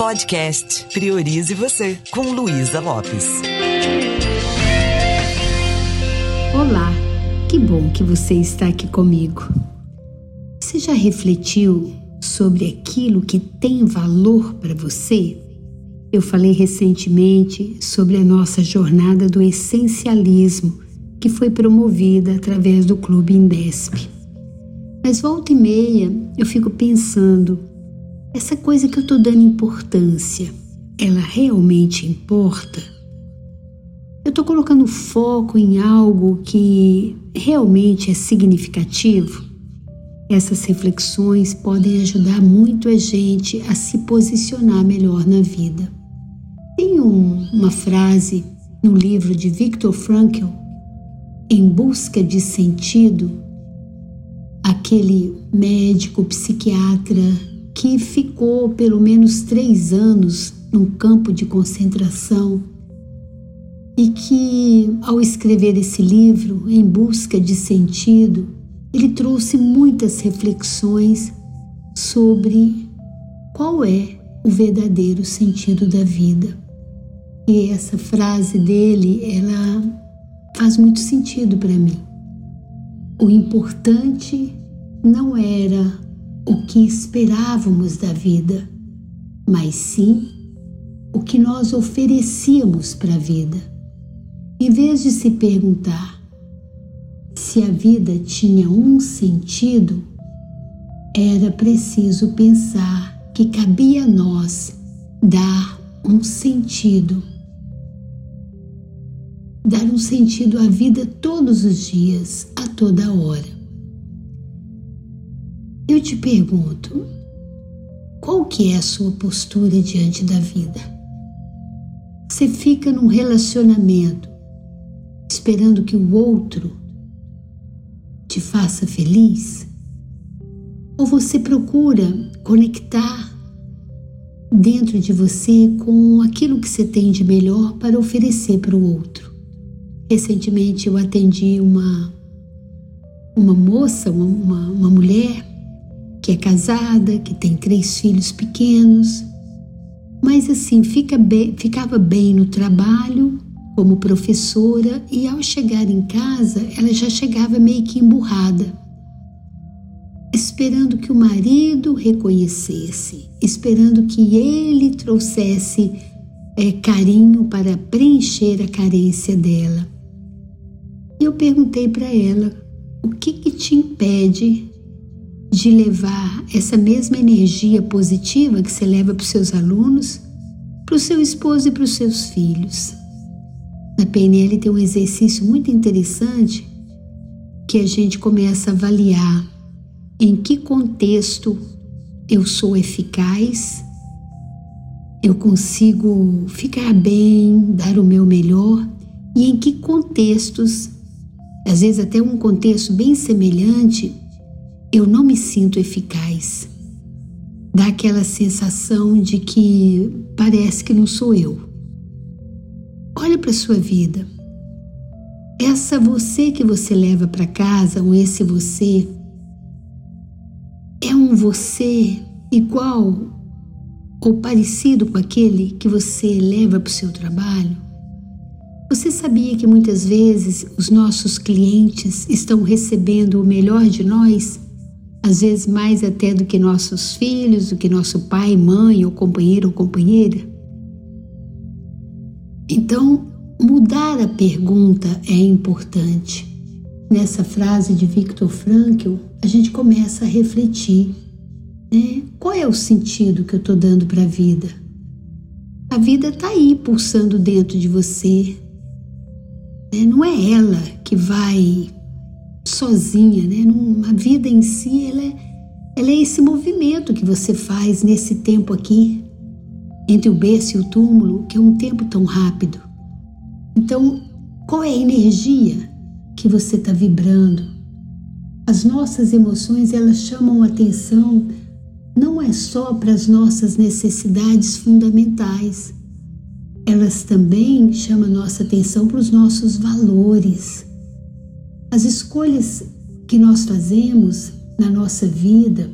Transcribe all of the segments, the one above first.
Podcast Priorize Você, com Luísa Lopes. Olá, que bom que você está aqui comigo. Você já refletiu sobre aquilo que tem valor para você? Eu falei recentemente sobre a nossa jornada do essencialismo, que foi promovida através do Clube Indesp. Mas volta e meia eu fico pensando essa coisa que eu estou dando importância, ela realmente importa? Eu estou colocando foco em algo que realmente é significativo? Essas reflexões podem ajudar muito a gente a se posicionar melhor na vida. Tem um, uma frase no livro de Viktor Frankl, Em Busca de Sentido, aquele médico psiquiatra que ficou pelo menos três anos num campo de concentração e que, ao escrever esse livro, Em Busca de Sentido, ele trouxe muitas reflexões sobre qual é o verdadeiro sentido da vida. E essa frase dele, ela faz muito sentido para mim. O importante não era o que esperávamos da vida, mas sim o que nós oferecíamos para a vida. Em vez de se perguntar se a vida tinha um sentido, era preciso pensar que cabia a nós dar um sentido. Dar um sentido à vida todos os dias, a toda hora. Eu te pergunto, qual que é a sua postura diante da vida? Você fica num relacionamento esperando que o outro te faça feliz? Ou você procura conectar dentro de você com aquilo que você tem de melhor para oferecer para o outro? Recentemente eu atendi uma, uma moça, uma, uma, mulher que é casada, que tem três filhos pequenos, mas assim fica ficava bem no trabalho como professora e ao chegar em casa ela já chegava meio que emburrada, esperando que o marido reconhecesse, esperando que ele trouxesse é, carinho para preencher a carência dela. E eu perguntei para ela o que, que te impede de levar essa mesma energia positiva que você leva para os seus alunos, para o seu esposo e para os seus filhos. Na PNL tem um exercício muito interessante que a gente começa a avaliar em que contexto eu sou eficaz, eu consigo ficar bem, dar o meu melhor e em que contextos, às vezes até um contexto bem semelhante, eu não me sinto eficaz. Dá aquela sensação de que parece que não sou eu. Olha para sua vida. Essa você que você leva para casa, ou esse você, é um você igual ou parecido com aquele que você leva para o seu trabalho? Você sabia que muitas vezes os nossos clientes estão recebendo o melhor de nós às vezes mais até do que nossos filhos, do que nosso pai, mãe, ou companheiro ou companheira. Então, mudar a pergunta é importante. Nessa frase de Viktor Frankl, a gente começa a refletir, né? Qual é o sentido que eu estou dando para a vida? A vida está aí pulsando dentro de você. Né? Não é ela que vai sozinha, né? A vida em si, ela é, ela é esse movimento que você faz nesse tempo aqui, entre o berço e o túmulo, que é um tempo tão rápido. Então, qual é a energia que você está vibrando? As nossas emoções, elas chamam atenção não é só para as nossas necessidades fundamentais, elas também chamam nossa atenção para os nossos valores as escolhas que nós fazemos na nossa vida,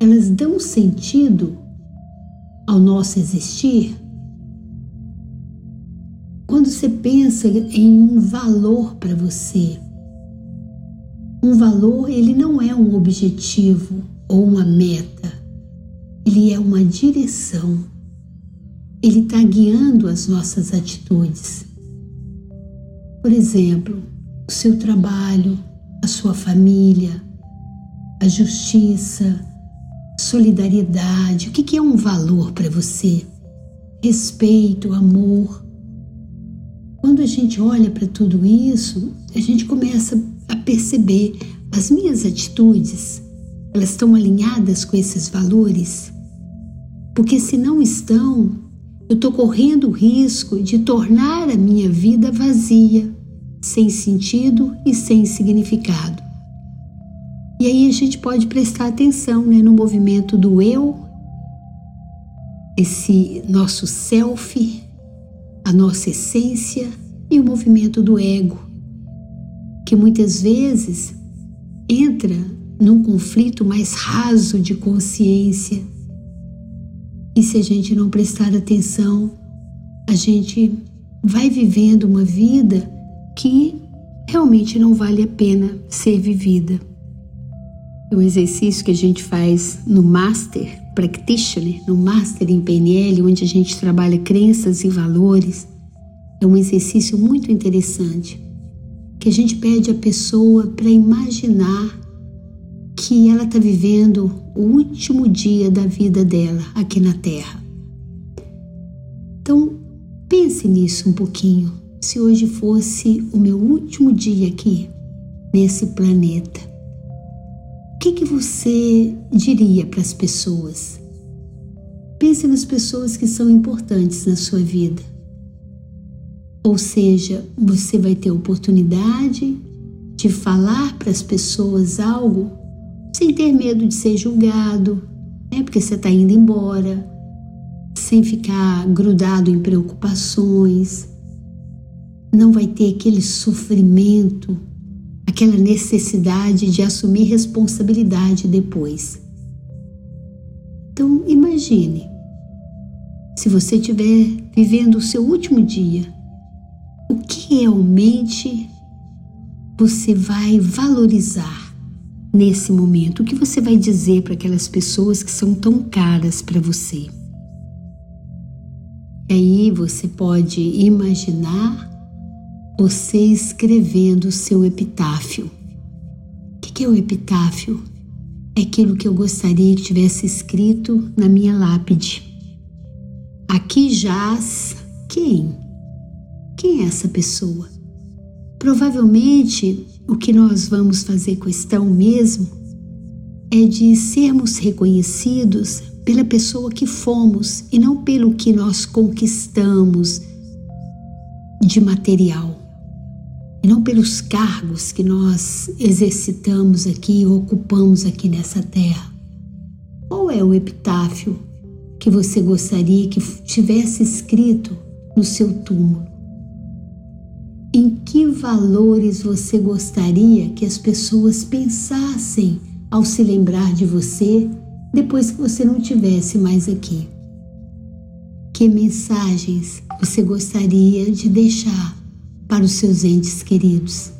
elas dão sentido ao nosso existir? Quando você pensa em um valor para você, um valor ele não é um objetivo ou uma meta, ele é uma direção. Ele está guiando as nossas atitudes. Por exemplo, o seu trabalho, a sua família, a justiça, solidariedade. O que é um valor para você? Respeito, amor. Quando a gente olha para tudo isso, a gente começa a perceber as minhas atitudes, elas estão alinhadas com esses valores? Porque se não estão, eu estou correndo o risco de tornar a minha vida vazia, sem sentido e sem significado. E aí a gente pode prestar atenção né, no movimento do eu, esse nosso self, a nossa essência e o movimento do ego, que muitas vezes entra num conflito mais raso de consciência. E se a gente não prestar atenção, a gente vai vivendo uma vida que realmente não vale a pena ser vivida. É um exercício que a gente faz no Master Practitioner, no Master em PNL, onde a gente trabalha crenças e valores. É um exercício muito interessante que a gente pede a pessoa para imaginar que ela está vivendo o último dia da vida dela aqui na Terra. Então, pense nisso um pouquinho. Se hoje fosse o meu último dia aqui, nesse planeta, o que, que você diria para as pessoas? Pense nas pessoas que são importantes na sua vida. Ou seja, você vai ter oportunidade de falar para as pessoas algo sem ter medo de ser julgado, né? porque você está indo embora, sem ficar grudado em preocupações, não vai ter aquele sofrimento, aquela necessidade de assumir responsabilidade depois. Então, imagine, se você estiver vivendo o seu último dia, o que realmente você vai valorizar nesse momento? O que você vai dizer para aquelas pessoas que são tão caras para você? E aí você pode imaginar você escrevendo o seu epitáfio. O que é o epitáfio? É aquilo que eu gostaria que tivesse escrito na minha lápide. Aqui jaz quem? Quem é essa pessoa? Provavelmente o que nós vamos fazer questão mesmo é de sermos reconhecidos pela pessoa que fomos e não pelo que nós conquistamos de material, e não pelos cargos que nós exercitamos aqui, ocupamos aqui nessa terra. Qual é o epitáfio que você gostaria que tivesse escrito no seu túmulo? Em que valores você gostaria que as pessoas pensassem ao se lembrar de você depois que você não tivesse mais aqui? Que mensagens você gostaria de deixar para os seus entes queridos?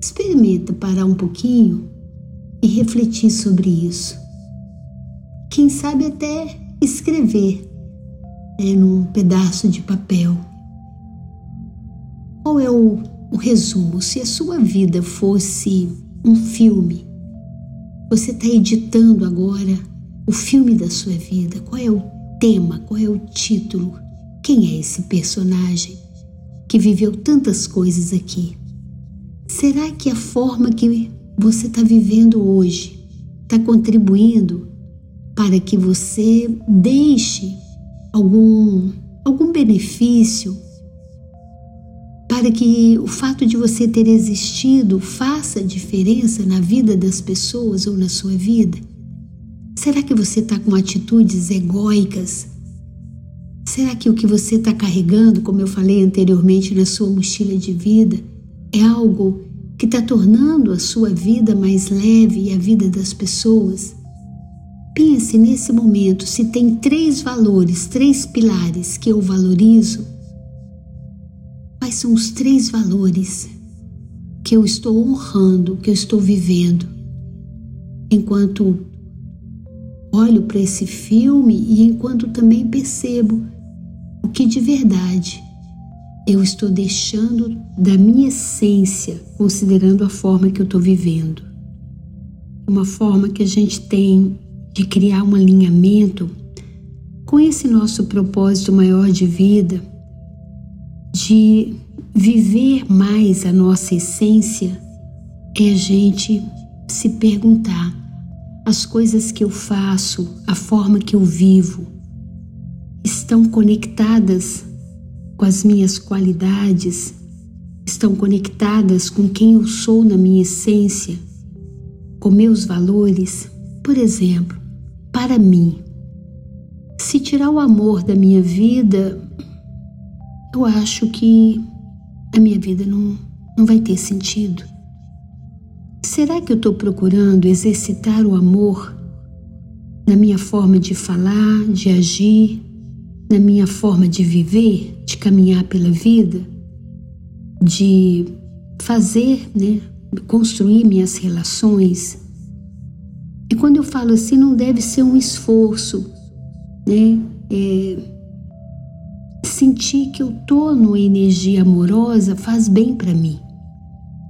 Experimenta parar um pouquinho e refletir sobre isso. Quem sabe até escrever né, num pedaço de papel qual é o, o resumo? Se a sua vida fosse um filme, você está editando agora o filme da sua vida. Qual é o tema? Qual é o título? Quem é esse personagem que viveu tantas coisas aqui? Será que a forma que você está vivendo hoje está contribuindo para que você deixe algum, algum benefício para que o fato de você ter existido faça diferença na vida das pessoas ou na sua vida? Será que você está com atitudes egóicas? Será que o que você está carregando, como eu falei anteriormente, na sua mochila de vida, é algo que está tornando a sua vida mais leve e a vida das pessoas? Pense nesse momento se tem três valores, três pilares que eu valorizo. Quais são os três valores que eu estou honrando, que eu estou vivendo, enquanto olho para esse filme e enquanto também percebo o que de verdade eu estou deixando da minha essência, considerando a forma que eu estou vivendo. Uma forma que a gente tem de criar um alinhamento com esse nosso propósito maior de vida, de viver mais a nossa essência, é a gente se perguntar: as coisas que eu faço, a forma que eu vivo, estão conectadas com as minhas qualidades, estão conectadas com quem eu sou na minha essência, com meus valores? Por exemplo, para mim, se tirar o amor da minha vida, eu acho que a minha vida não, não vai ter sentido. Será que eu estou procurando exercitar o amor na minha forma de falar, de agir, na minha forma de viver, de caminhar pela vida, de fazer, né, construir minhas relações? E quando eu falo assim, não deve ser um esforço, né? É, sentir que eu tô numa energia amorosa faz bem para mim.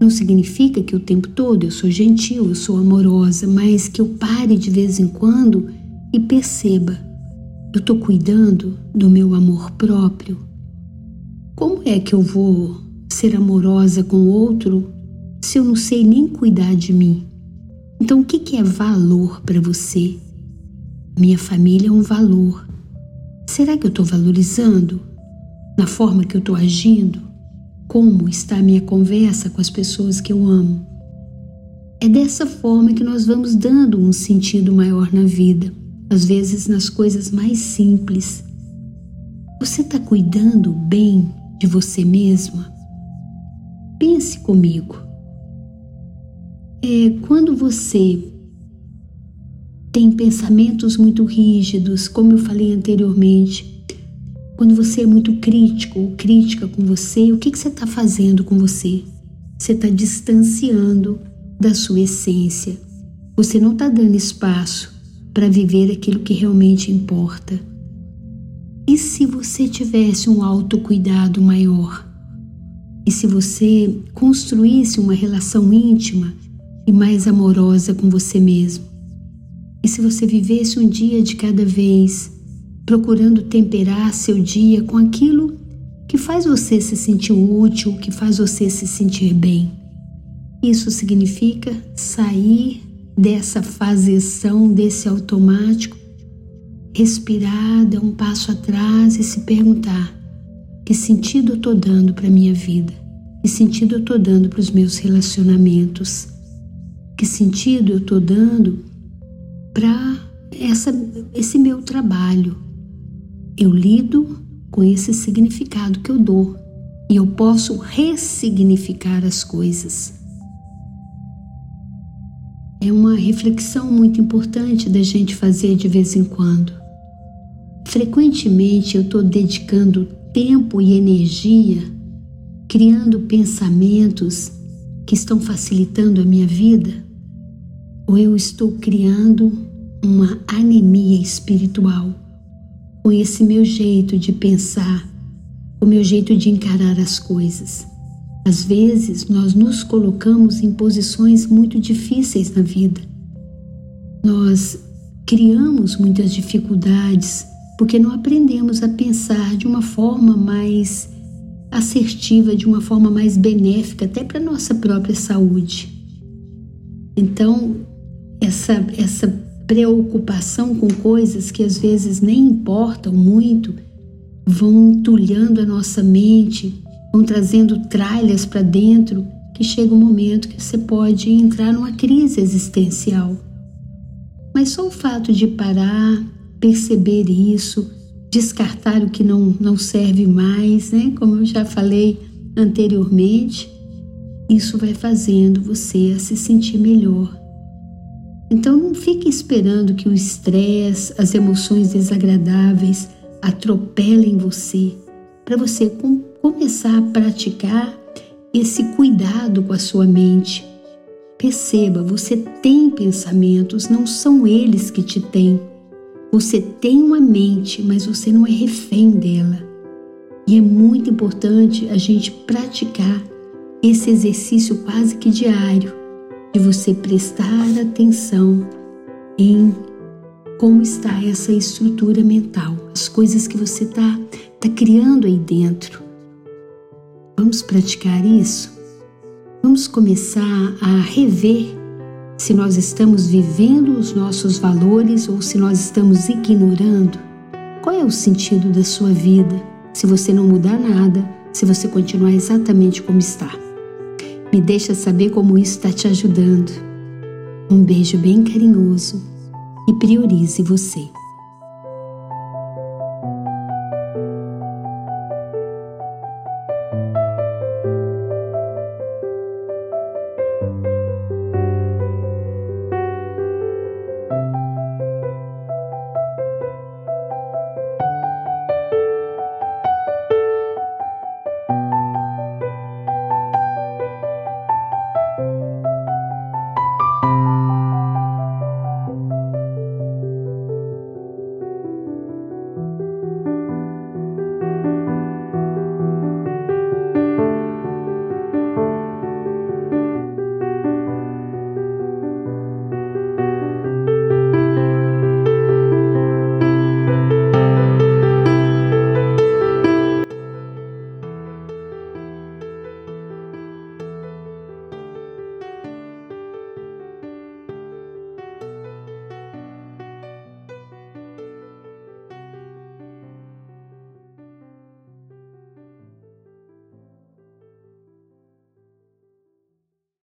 Não significa que o tempo todo eu sou gentil, eu sou amorosa, mas que eu pare de vez em quando e perceba, eu estou cuidando do meu amor próprio. Como é que eu vou ser amorosa com outro se eu não sei nem cuidar de mim? Então, o que é valor para você? Minha família é um valor. Será que eu estou valorizando na forma que eu estou agindo? como está a minha conversa com as pessoas que eu amo. É dessa forma que nós vamos dando um sentido maior na vida, às vezes nas coisas mais simples. Você está cuidando bem de você mesma? Pense comigo. É quando você tem pensamentos muito rígidos, como eu falei anteriormente, quando você é muito crítico ou crítica com você, o que, que você está fazendo com você? Você está distanciando da sua essência. Você não está dando espaço para viver aquilo que realmente importa. E se você tivesse um autocuidado maior? E se você construísse uma relação íntima e mais amorosa com você mesmo? E se você vivesse um dia de cada vez, procurando temperar seu dia com aquilo que faz você se sentir útil, que faz você se sentir bem. Isso significa sair dessa faseção, desse automático, respirar, dar um passo atrás e se perguntar: que sentido eu estou dando para a minha vida? Que sentido eu estou dando para os meus relacionamentos? Que sentido eu estou dando para esse meu trabalho? eu lido com esse significado que eu dou e eu posso ressignificar as coisas. É uma reflexão muito importante da gente fazer de vez em quando. Frequentemente eu estou dedicando tempo e energia criando pensamentos que estão facilitando a minha vida, ou eu estou criando uma anemia espiritual com esse meu jeito de pensar, o meu jeito de encarar as coisas. Às vezes nós nos colocamos em posições muito difíceis na vida. Nós criamos muitas dificuldades porque não aprendemos a pensar de uma forma mais assertiva, de uma forma mais benéfica, até para a nossa própria saúde. Então, essa, essa preocupação com coisas que às vezes nem importam muito vão entulhando a nossa mente, vão trazendo tralhas para dentro, que chega um momento que você pode entrar numa crise existencial. Mas só o fato de parar, perceber isso, descartar o que não, não serve mais, né? Como eu já falei anteriormente, isso vai fazendo você se sentir melhor Então não fique esperando que o estresse, as emoções desagradáveis atropelem você, para você com, começar a praticar esse cuidado com a sua mente. Perceba, você tem pensamentos, não são eles que te têm. Você tem uma mente, mas você não é refém dela. E é muito importante a gente praticar esse exercício quase que diário de você prestar atenção em como está essa estrutura mental, as coisas que você está tá criando aí dentro. Vamos praticar isso? Vamos começar a rever se nós estamos vivendo os nossos valores ou se nós estamos ignorando. Qual é o sentido da sua vida se você não mudar nada, se você continuar exatamente como está? Me deixa saber como isso está te ajudando. Um beijo bem carinhoso e priorize você.